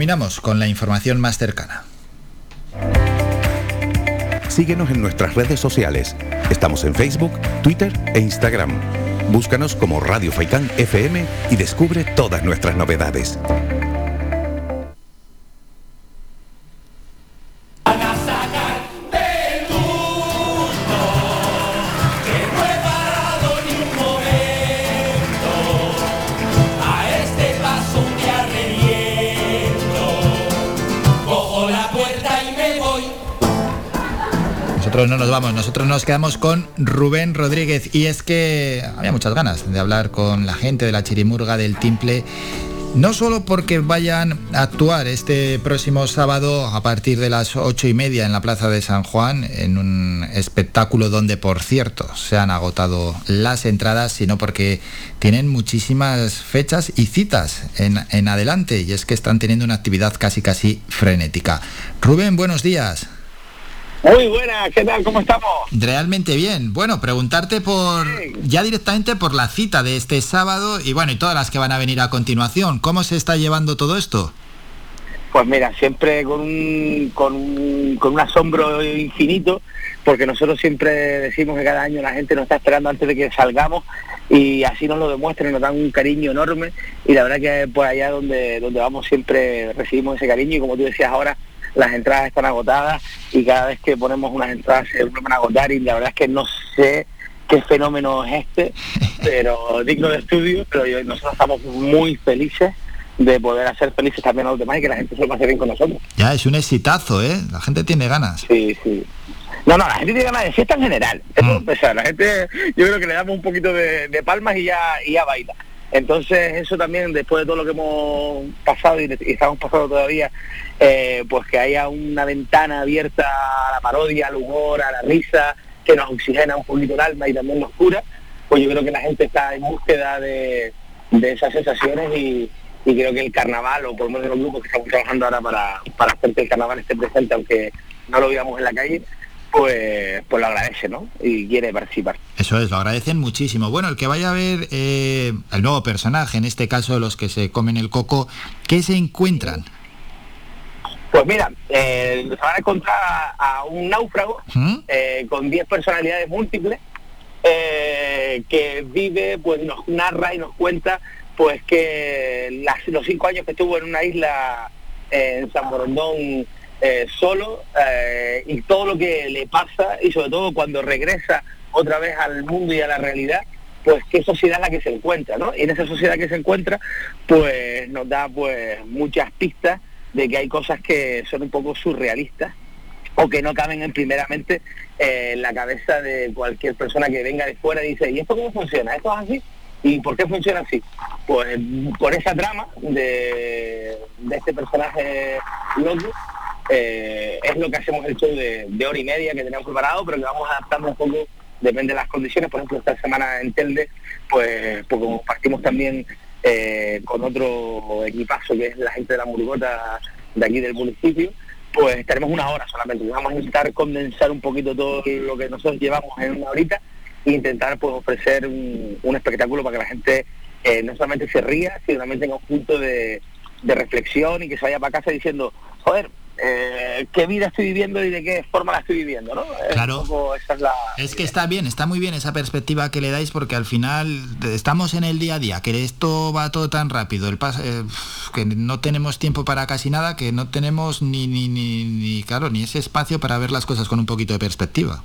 Terminamos con la información más cercana. Síguenos en nuestras redes sociales. Estamos en Facebook, Twitter e Instagram. Búscanos como Radio Faicán FM y descubre todas nuestras novedades. No nos vamos, nosotros nos quedamos con Rubén Rodríguez y es que había muchas ganas de hablar con la gente de la Chirimurga del Timple. No solo porque vayan a actuar este próximo sábado a partir de las ocho y media en la Plaza de San Juan, en un espectáculo donde, por cierto, se han agotado las entradas, sino porque tienen muchísimas fechas y citas en, en adelante, y es que están teniendo una actividad casi casi frenética. Rubén, buenos días. Muy buena, ¿qué tal? ¿Cómo estamos? Realmente bien. Bueno, preguntarte por ya directamente por la cita de este sábado y bueno, y todas las que van a venir a continuación. ¿Cómo se está llevando todo esto? Pues mira, siempre con un, con un, con un asombro infinito, porque nosotros siempre decimos que cada año la gente nos está esperando antes de que salgamos y así nos lo demuestran, nos dan un cariño enorme y la verdad que por allá donde, donde vamos siempre recibimos ese cariño y como tú decías ahora, las entradas están agotadas y cada vez que ponemos unas entradas se vuelven a agotar y la verdad es que no sé qué fenómeno es este, pero digno de estudio, pero nosotros estamos muy felices de poder hacer felices también a los demás y que la gente se lo pase bien con nosotros. Ya, es un exitazo, ¿eh? La gente tiene ganas. Sí, sí. No, no, la gente tiene ganas de fiesta en general. Eso mm. La gente, yo creo que le damos un poquito de, palmas y ya, y ya baila. Entonces eso también, después de todo lo que hemos pasado y, estamos pasando todavía, eh, pues que haya una ventana abierta a la parodia, al humor, a la risa, que nos oxigena un poquito el alma y también nos cura, pues yo creo que la gente está en búsqueda de, esas sensaciones y, creo que el carnaval, o por lo menos los grupos que estamos trabajando ahora para, para hacer que el carnaval esté presente, aunque no lo veamos en la calle, pues, pues lo agradece, ¿no? Y quiere participar. Eso es, lo agradecen muchísimo. Bueno, el que vaya a ver eh, el nuevo personaje, en este caso los que se comen el coco, ¿qué se encuentran? Pues mira, eh, se van a encontrar a, un náufrago ¿Mm? eh, con 10 personalidades múltiples eh, que vive, pues nos narra y nos cuenta pues que los cinco años que estuvo en una isla en San Borondón eh, solo eh, y todo lo que le pasa y sobre todo cuando regresa otra vez al mundo y a la realidad, pues qué sociedad es la que se encuentra, ¿no? Y en esa sociedad que se encuentra, pues nos da pues muchas pistas de que hay cosas que son un poco surrealistas o que no caben en primeramente eh, en la cabeza de cualquier persona que venga de fuera y dice, ¿y esto cómo funciona? ¿Esto es así? ¿Y por qué funciona así? Pues por esa trama de, de este personaje loco eh, es lo que hacemos el show de, hora y media que tenemos preparado, pero que vamos adaptando un poco, depende de las condiciones. Por ejemplo, esta semana en Telde, pues, pues como partimos también eh, con otro equipazo que es la gente de la Murgota de aquí del municipio, pues tenemos una hora solamente. Vamos a intentar condensar un poquito todo lo que nosotros llevamos en una horita e intentar pues, ofrecer un, espectáculo para que la gente eh, no solamente se ría, sino también tenga un punto de, de reflexión y que se vaya para casa diciendo, joder, eh, qué vida estoy viviendo y de qué forma la estoy viviendo, ¿no? Claro. Es, que está bien, está muy bien esa perspectiva que le dais porque al final estamos en el día a día, que esto va todo tan rápido, el eh, que no tenemos tiempo para casi nada, que no tenemos ni, ni, ni, ni, claro, ni ese espacio para ver las cosas con un poquito de perspectiva.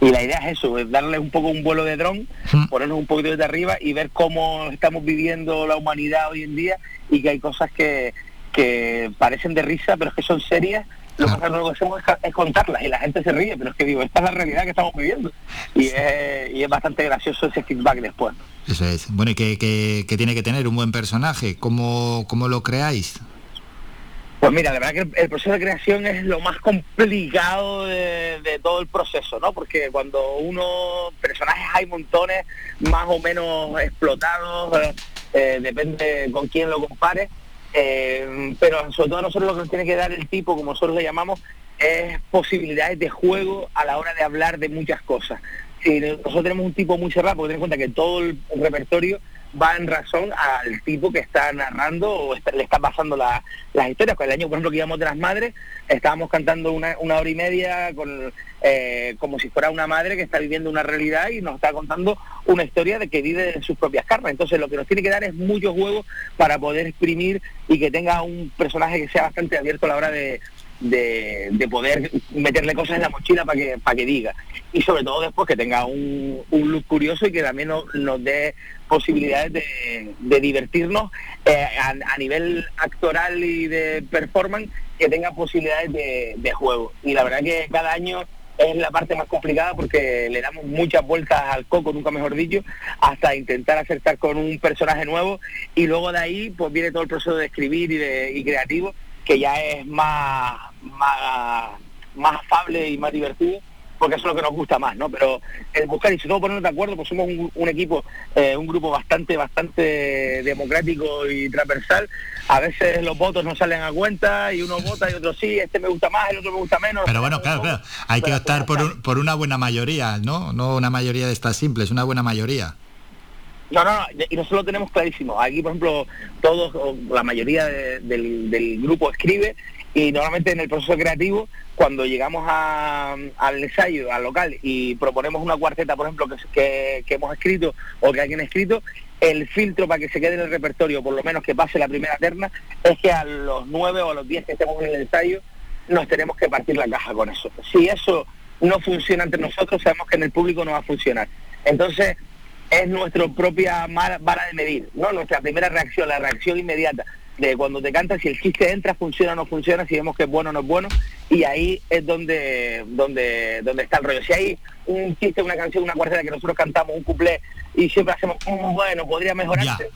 Y la idea es eso, es darle un poco un vuelo de dron, ponernos un poquito desde arriba y ver cómo estamos viviendo la humanidad hoy en día y que hay cosas que, que parecen de risa, pero es que son serias, lo que hacemos es, contarlas y la gente se ríe, pero es que digo, esta es la realidad que estamos viviendo. Y, es, y es bastante gracioso ese feedback después. Eso es. Bueno, ¿y qué, tiene que tener un buen personaje? ¿Cómo, cómo lo creáis? Pues mira, la verdad que el, proceso de creación es lo más complicado de, todo el proceso, ¿no? Porque cuando uno, personajes hay montones, más o menos explotados, eh, depende con quién lo compare, eh, pero sobre todo a nosotros lo que nos tiene que dar el tipo, como nosotros le llamamos, es posibilidades de juego a la hora de hablar de muchas cosas. Si nosotros tenemos un tipo muy cerrado, porque ten en cuenta que todo el repertorio va en razón al tipo que está narrando o le está pasando las historias. Con el año, por ejemplo, que íbamos de las madres, estábamos cantando una, hora y media con, eh, como si fuera una madre que está viviendo una realidad y nos está contando una historia de que vive en sus propias carnes. Entonces lo que nos tiene que dar es muchos juegos para poder exprimir y que tenga un personaje que sea bastante abierto a la hora de, de, poder meterle cosas en la mochila para que, para que diga. Y sobre todo después que tenga un, un look curioso y que también nos, dé posibilidades de, divertirnos eh, a, nivel actoral y de performance, que tenga posibilidades de, de juego. Y la verdad que cada año es la parte más complicada porque le damos muchas vueltas al coco, nunca mejor dicho, hasta intentar acertar con un personaje nuevo y luego de ahí pues viene todo el proceso de escribir y, de, y creativo que ya es más, más, más afable y más divertido porque eso es lo que nos gusta más, ¿no? Pero el buscar y si todo ponernos de acuerdo, pues somos un, equipo, eh, un grupo bastante, bastante democrático y transversal. A veces los votos no salen a cuenta y uno vota y otro sí, este me gusta más, el otro me gusta menos. Pero bueno, claro, claro, hay que optar por, por una buena mayoría, ¿no? No una mayoría de estas simples, una buena mayoría. No, no, y nosotros lo tenemos clarísimo. Aquí, por ejemplo, todos, la mayoría del, grupo escribe y normalmente en el proceso creativo, cuando llegamos al ensayo, al local, y proponemos una cuarteta, por ejemplo, que, hemos escrito o que alguien ha escrito, el filtro para que se quede en el repertorio, por lo menos que pase la primera terna, es que a los nueve o a los diez que estemos en el ensayo, nos tenemos que partir la caja con eso. Si eso no funciona entre nosotros, sabemos que en el público no va a funcionar. Entonces, es nuestra propia vara de medir, ¿no? Nuestra primera reacción, la reacción inmediata de cuando te cantas, si el chiste entra, funciona o no funciona, si vemos que es bueno o no es bueno, y ahí es donde, donde, donde está el rollo. Si hay un chiste, una canción, una cuarteta que nosotros cantamos, un cuplé, y siempre hacemos, un bueno, podría mejorarse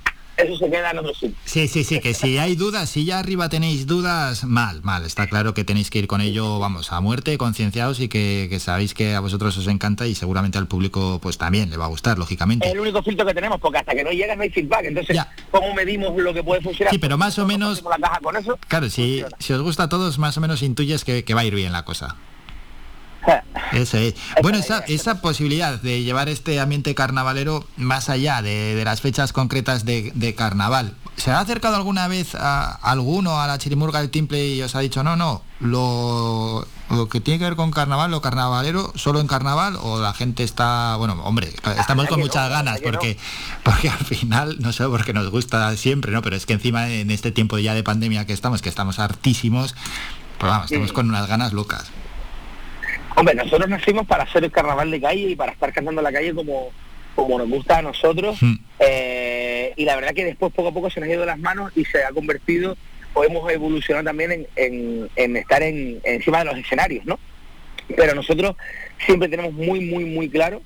eso se queda en otro sitio. Sí, sí, sí, que si hay dudas, si ya arriba tenéis dudas, mal, mal. Está claro que tenéis que ir con ello, vamos, a muerte, concienciados y que, sabéis que a vosotros os encanta y seguramente al público pues también le va a gustar, lógicamente. Es el único filtro que tenemos, porque hasta que no llega no hay feedback. Entonces, ¿cómo medimos lo que puede funcionar? Sí, pero más o menos... La caja con eso, claro, si, si os gusta a todos, más o menos intuyes que va a ir bien la cosa. Eso es. Bueno, esa, esa posibilidad de llevar este ambiente carnavalero más allá de, las fechas concretas de, carnaval, ¿se ha acercado alguna vez a, alguno a la chirimurga del Timple y os ha dicho, no, no, lo, que tiene que ver con carnaval, lo carnavalero, solo en carnaval o la gente está, bueno, hombre, estamos con muchas ganas porque, porque al final, no sé, porque nos gusta siempre, ¿no? Pero es que encima en este tiempo ya de pandemia que estamos, que estamos hartísimos, pues vamos, estamos con unas ganas locas. Hombre, nosotros nacimos para hacer el carnaval de calle y para estar cantando en la calle como, como nos gusta a nosotros. Hmm. Eh, y la verdad que después poco a poco se nos ha ido las manos y se ha convertido, o hemos evolucionado también en, en, estar en, encima de los escenarios, ¿no? Pero nosotros siempre tenemos muy, muy, muy claro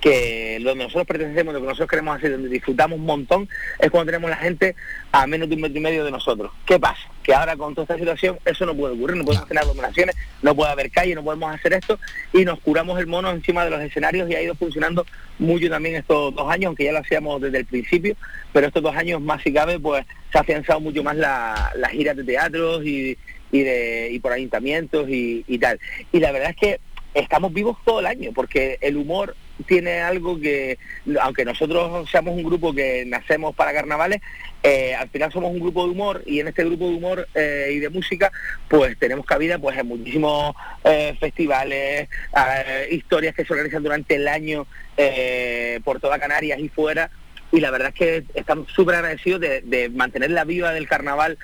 que lo que nosotros pertenecemos, lo que nosotros queremos hacer, donde disfrutamos un montón, es cuando tenemos la gente a menos de un metro y medio de nosotros. ¿Qué pasa? Que ahora con toda esta situación eso no puede ocurrir, no podemos tener aglomeraciones, no puede haber calle, no podemos hacer esto y nos curamos el mono encima de los escenarios y ha ido funcionando mucho también estos dos años, aunque ya lo hacíamos desde el principio, pero estos dos años más si cabe, pues se ha afianzado mucho más las la giras de teatros y, de, y por ayuntamientos y, y tal. Y la verdad es que estamos vivos todo el año, porque el humor tiene algo que, aunque nosotros seamos un grupo que nacemos para carnavales, eh, al final somos un grupo de humor y en este grupo de humor eh, y de música, pues tenemos cabida pues en muchísimos eh, festivales, historias que se organizan durante el año por toda Canarias y fuera. Y la verdad es que estamos súper agradecidos de, mantener la viva del carnaval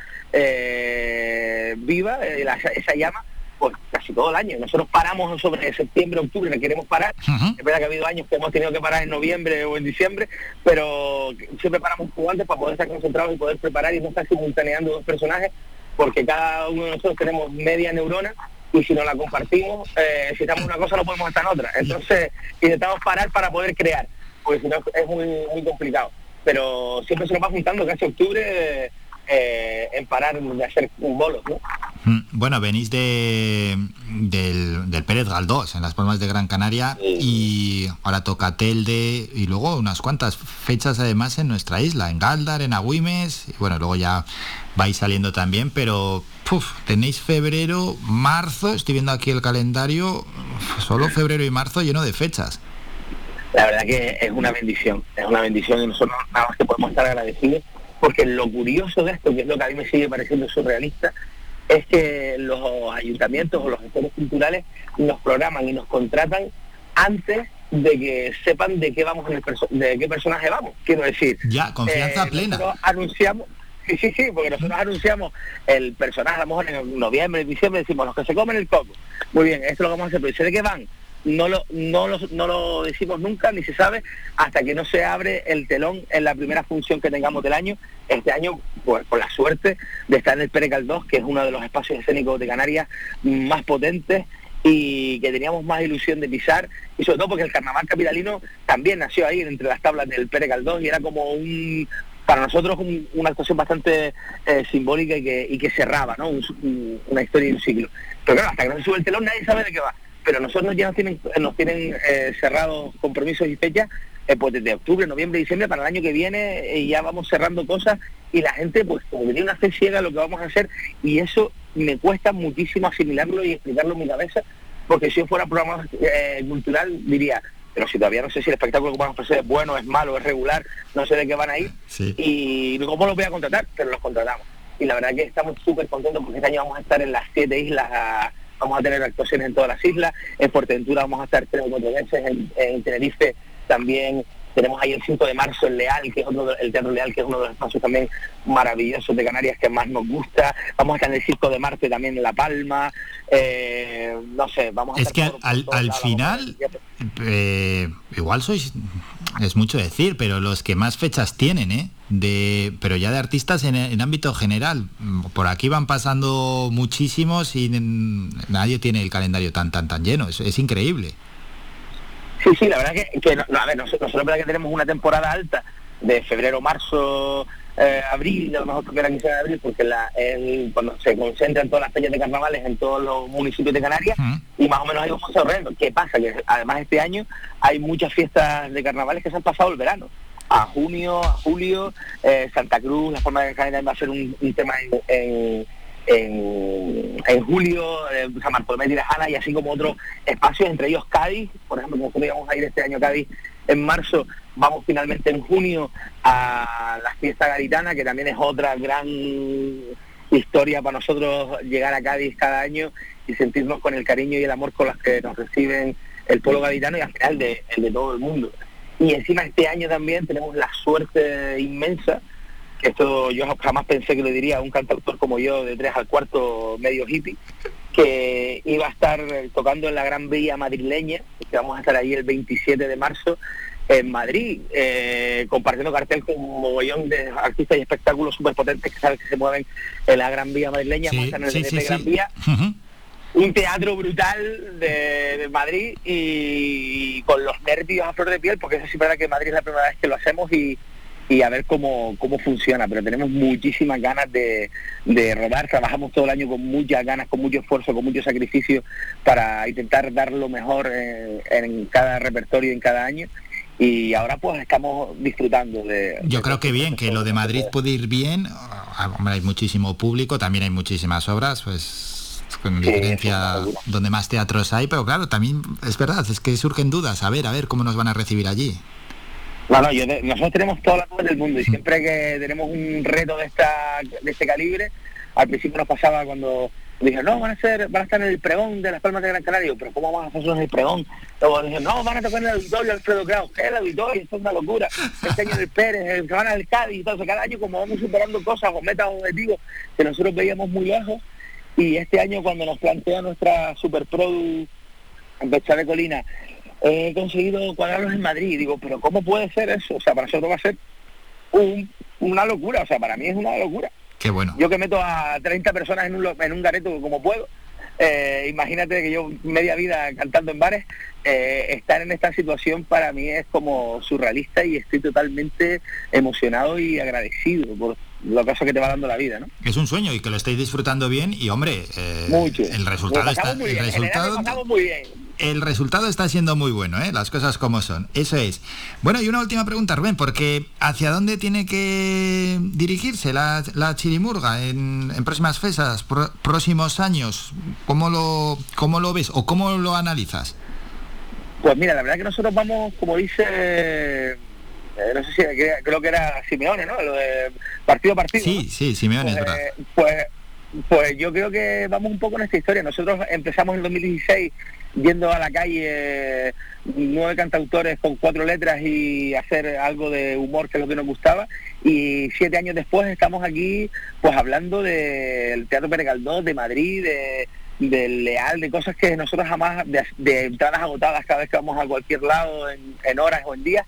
viva, esa llama, pues casi todo el año. Nosotros paramos sobre septiembre, octubre, que queremos parar. Es verdad que ha habido años que hemos tenido que parar en noviembre o en diciembre, pero siempre paramos un poco antes para poder estar concentrados y poder preparar y no estar simultaneando dos personajes, porque cada uno de nosotros tenemos media neurona y si no la compartimos, eh, si estamos en una cosa no podemos estar en otra. Entonces intentamos parar para poder crear, porque si no es muy, muy complicado. Pero siempre se nos va juntando casi octubre eh, en parar de hacer un bolo. ¿no? Mm, bueno, venís de, del, del, Pérez Galdós, en las Palmas de Gran Canaria, y ahora toca Telde, y luego unas cuantas fechas además en nuestra isla, en Galdar, en Agüimes, y bueno, luego ya vais saliendo también, pero tenéis febrero, marzo, estoy viendo aquí el calendario, solo febrero y marzo lleno de fechas. la verdad que es una bendición, es una bendición y nosotros nada más que podemos estar agradecidos porque lo curioso de esto, que es lo que a mí me sigue pareciendo surrealista, es que los ayuntamientos o los gestores culturales nos programan y nos contratan antes de que sepan de qué vamos en el de qué personaje vamos. Quiero decir, ya confianza eh, plena. Anunciamos, sí, sí, sí, porque nosotros anunciamos el personaje a lo mejor en noviembre, diciembre, decimos los que se comen el coco. Muy bien, esto lo vamos a hacer, pero de qué van no lo, no, lo, no lo decimos nunca, ni se sabe, hasta que no se abre el telón en la primera función que tengamos del año. Este año, pues por la suerte de estar en el Pere 2, que es uno de los espacios escénicos de Canarias más potentes y que teníamos más ilusión de pisar, y sobre todo porque el carnaval capitalino también nació ahí entre las tablas del Pere 2 y era como un, para nosotros una actuación bastante eh, simbólica y que, y que cerraba ¿no? una historia y un ciclo. Pero claro, hasta que no se sube el telón nadie sabe de qué va pero nosotros ya nos tienen, nos tienen eh, cerrados compromisos y fechas eh, pues desde octubre, noviembre, diciembre para el año que viene eh, ya vamos cerrando cosas y la gente pues como tiene una fe ciega lo que vamos a hacer y eso me cuesta muchísimo asimilarlo y explicarlo en mi cabeza porque si yo fuera programa cultural diría pero si todavía no sé si el espectáculo que vamos a hacer es bueno, es malo, es regular, no sé de qué van a ir y cómo los voy a contratar, pero los contratamos. Y la verdad que estamos súper contentos porque este año vamos a estar en las siete islas vamos a tener actuaciones en todas las islas, en Fuerteventura vamos a estar tres o cuatro veces, en, Tenerife también tenemos ahí el 5 de marzo el Leal, que es otro, el Teatro Leal, que es uno de los espacios también maravillosos de Canarias que más nos gusta. Vamos a estar en el Circo de Marte también en La Palma. Eh, no sé, vamos a Es que al, al final, eh, igual sois, es mucho decir, pero los que más fechas tienen, ¿eh? De, pero ya de artistas en, ámbito general. Por aquí van pasando muchísimos y nadie tiene el calendario tan tan tan lleno. Es, increíble. Sí, sí, la verdad que, que a ver, nosotros, verdad que tenemos una temporada alta de febrero, marzo, eh, abril, a lo mejor porque quizá abril, porque la, cuando se concentran todas las fechas de carnavales en todos los municipios de Canarias, y más o menos hay un sorprendo. ¿Qué pasa? Que además este año hay muchas fiestas de carnavales que se han pasado el verano a junio, a julio, eh, Santa Cruz, la forma de calendario va a ser un, tema en, en, julio, eh, San Bartolomé de Lejana y así como otros espacios, entre ellos Cádiz, por ejemplo, como íbamos a ir este año Cádiz en marzo, vamos finalmente en junio a la fiesta gaditana, que también es otra gran historia para nosotros llegar a Cádiz cada año y sentirnos con el cariño y el amor con los que nos reciben el pueblo gaditano y al final de, el de todo el mundo. Y encima este año también tenemos la suerte inmensa, que esto yo jamás pensé que lo diría a un cantautor como yo de tres al cuarto medio hippie, que iba a estar tocando en la Gran Vía madrileña, que vamos a estar ahí el 27 de marzo en Madrid, eh, compartiendo cartel con un mogollón de artistas y espectáculos súper potentes que sabes que se mueven en la Gran Vía madrileña, en el Gran Vía un teatro brutal de, Madrid y, con los nervios a flor de piel, porque es verdad que Madrid es la primera vez que lo hacemos y, a ver cómo, cómo funciona, pero tenemos muchísimas ganas de, de rodar, trabajamos todo el año con muchas ganas, con mucho esfuerzo, con mucho sacrificio para intentar dar lo mejor en, cada repertorio, en cada año. Y ahora pues estamos disfrutando de... Yo creo que bien, que lo de Madrid puede ir bien, ah, hay muchísimo público, también hay muchísimas obras, pues con diferencia donde más teatros hay, pero claro, también es verdad, es que surgen dudas, a ver, a ver cómo nos van a recibir allí. Bueno, nosotros tenemos todas las dudas del mundo y siempre que tenemos un reto de esta de este calibre, al principio nos pasaba cuando dijeron, no, van a ser, van a estar en el pregón de las Palmas de Gran Canaria, pero ¿cómo vamos a hacer en el pregón? Luego dijeron, no, van a tocar en el auditorio Alfredo Kraus, ¿qué es el auditorio? Esto es una locura. Este año el Pérez, se van al Cádiz y todo, cada año como vamos superando cosas o metas objetivos que nosotros veíamos muy lejos, y este año cuando nos plantea nuestra Superprodu en de Colina, he conseguido cuadrarlos en Madrid. Digo, pero ¿cómo puede ser eso? O sea, para nosotros va a ser una locura. O sea, para mí es una locura. Qué bueno. Yo que meto a 30 personas en un, en un gareto como puedo. Eh, imagínate que yo media vida cantando en bares, eh, estar en esta situación para mí es como surrealista y estoy totalmente emocionado y agradecido por lo que que te va dando la vida, ¿no? Es un sueño y que lo estéis disfrutando bien y hombre, eh, el resultado está, el resultado, muy bien. El resultado está siendo muy bueno, ¿eh? las cosas como son. Eso es. Bueno, y una última pregunta, Rubén, porque ¿hacia dónde tiene que dirigirse la, Chirimurga en, próximas fechas, próximos años? ¿Cómo lo, ¿Cómo lo ves o cómo lo analizas? Pues mira, la verdad que nosotros vamos, como dice, eh, no sé si creo que era Simeone, ¿no? Lo de partido a partido. Sí, sí, Simeone, pues, es verdad. Pues, pues yo creo que vamos un poco en esta historia. Nosotros empezamos en 2016 yendo a la calle nueve cantautores con cuatro letras y hacer algo de humor que es lo que nos gustaba y siete años después estamos aquí pues hablando del Teatro Pérez de Madrid, de, del Leal, de cosas que nosotros jamás, de, entradas agotadas cada vez que vamos a cualquier lado en, horas o en días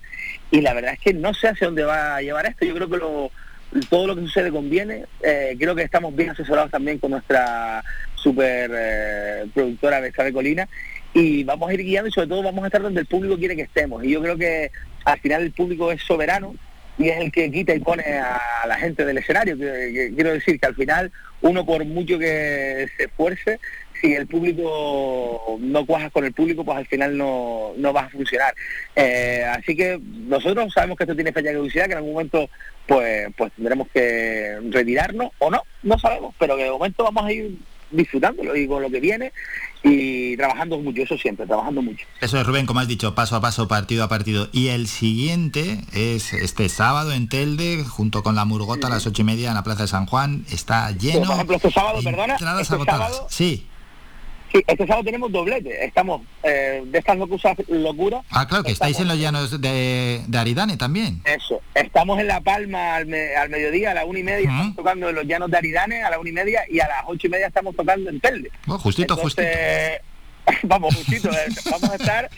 y la verdad es que no sé hacia dónde va a llevar esto, yo creo que todo lo que sucede conviene, eh, creo que estamos bien asesorados también con nuestra super eh, productora de Colina y vamos a ir guiando y sobre todo vamos a estar donde el público quiere que estemos. Y yo creo que al final el público es soberano y es el que quita y pone a la gente del escenario. quiero decir que al final uno por mucho que se esfuerce, si el público no cuajas con el público, pues al final no, no va a funcionar. Eh, así que nosotros sabemos que esto tiene fecha de caducidad, que en algún momento pues, pues tendremos que retirarnos o no, no sabemos, pero que de momento vamos a ir disfrutándolo y con lo que viene y trabajando mucho, eso siempre, trabajando mucho. Eso es Rubén, como has dicho, paso a paso, partido a partido. Y el siguiente es este sábado en Telde, junto con la Murgota a las ocho y media en la Plaza de San Juan. Está lleno. por ejemplo, este sábado, perdona. Este agotadas. sí. Sí, este sábado tenemos doblete. Estamos eh, de estas locuras. Locura, ah, claro, que estáis en los llanos de, Aridane también. Eso. Estamos en La Palma al, mediodía, a la una y media, estamos tocando en los llanos de Aridane a la una y media y a las ocho y media estamos tocando en Telde. Oh, justito, justito. vamos, justito, eh, vamos a estar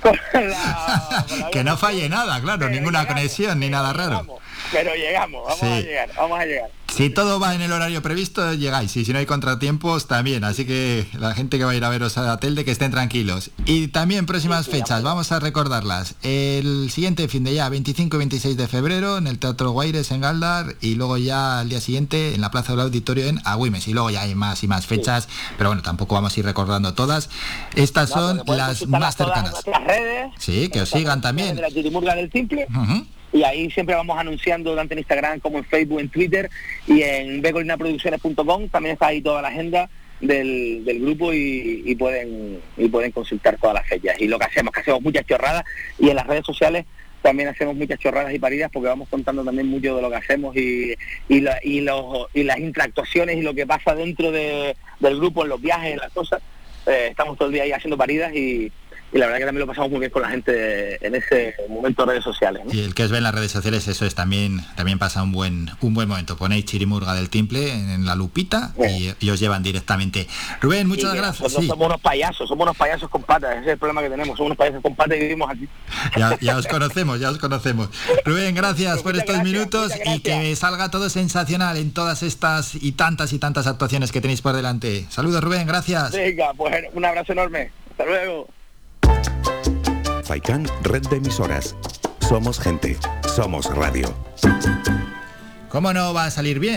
con la... que no falle nada, claro, ninguna conexión ni nada raro. pero llegamos, vamos a llegar, vamos a llegar. Si todo va en el horario previsto, llegáis. Y si no hay contratiempos, también. Así que la gente que va a ir a veros a Telde, que estén tranquilos. Y también próximas fechas, vamos a recordarlas. El siguiente fin de ya, 25 y 26 de febrero, en el Teatro Guaires en Galdar. Y luego ya al día siguiente en la Plaza del Auditorio en Agüimes. Y luego ya hay más y más fechas. Pero bueno, tampoco vamos a ir recordando todas. Estas son las más cercanas. Redes, sí, que os sigan también. De la del Simple y ahí siempre vamos anunciando tanto en Instagram como en Facebook, en Twitter y en becolinaproducciones.com también está ahí toda la agenda del, grupo y, pueden y pueden consultar todas las fechas. Y lo que hacemos, que hacemos muchas chorradas. Y en las redes sociales también hacemos muchas chorradas y paridas porque vamos contando también mucho de lo que hacemos y, y, y, los, y las interactuaciones y lo que pasa dentro del grupo, en los viajes, en las cosas. Eh, estamos todo el día ahí haciendo paridas y, y la verdad que también lo pasamos muy bien con la gente en ese momento de redes sociales. Y el que os ve en las redes sociales, eso es también también pasa un buen un buen momento. Ponéis Chirimurga del Timple en la lupita y, os llevan directamente. Rubén, muchas gracias. Somos unos payasos, somos unos payasos con patas, ese es el problema que tenemos, somos unos payasos con patas y vivimos aquí. Ya, os conocemos, ya os conocemos. Rubén, gracias por estos minutos y que salga todo sensacional en todas estas y tantas y tantas actuaciones que tenéis por delante. Saludos Rubén, gracias. Venga, pues un abrazo enorme. Hasta luego. Faikán, red de emisoras. Somos gente, somos radio. ¿Cómo no va a salir bien?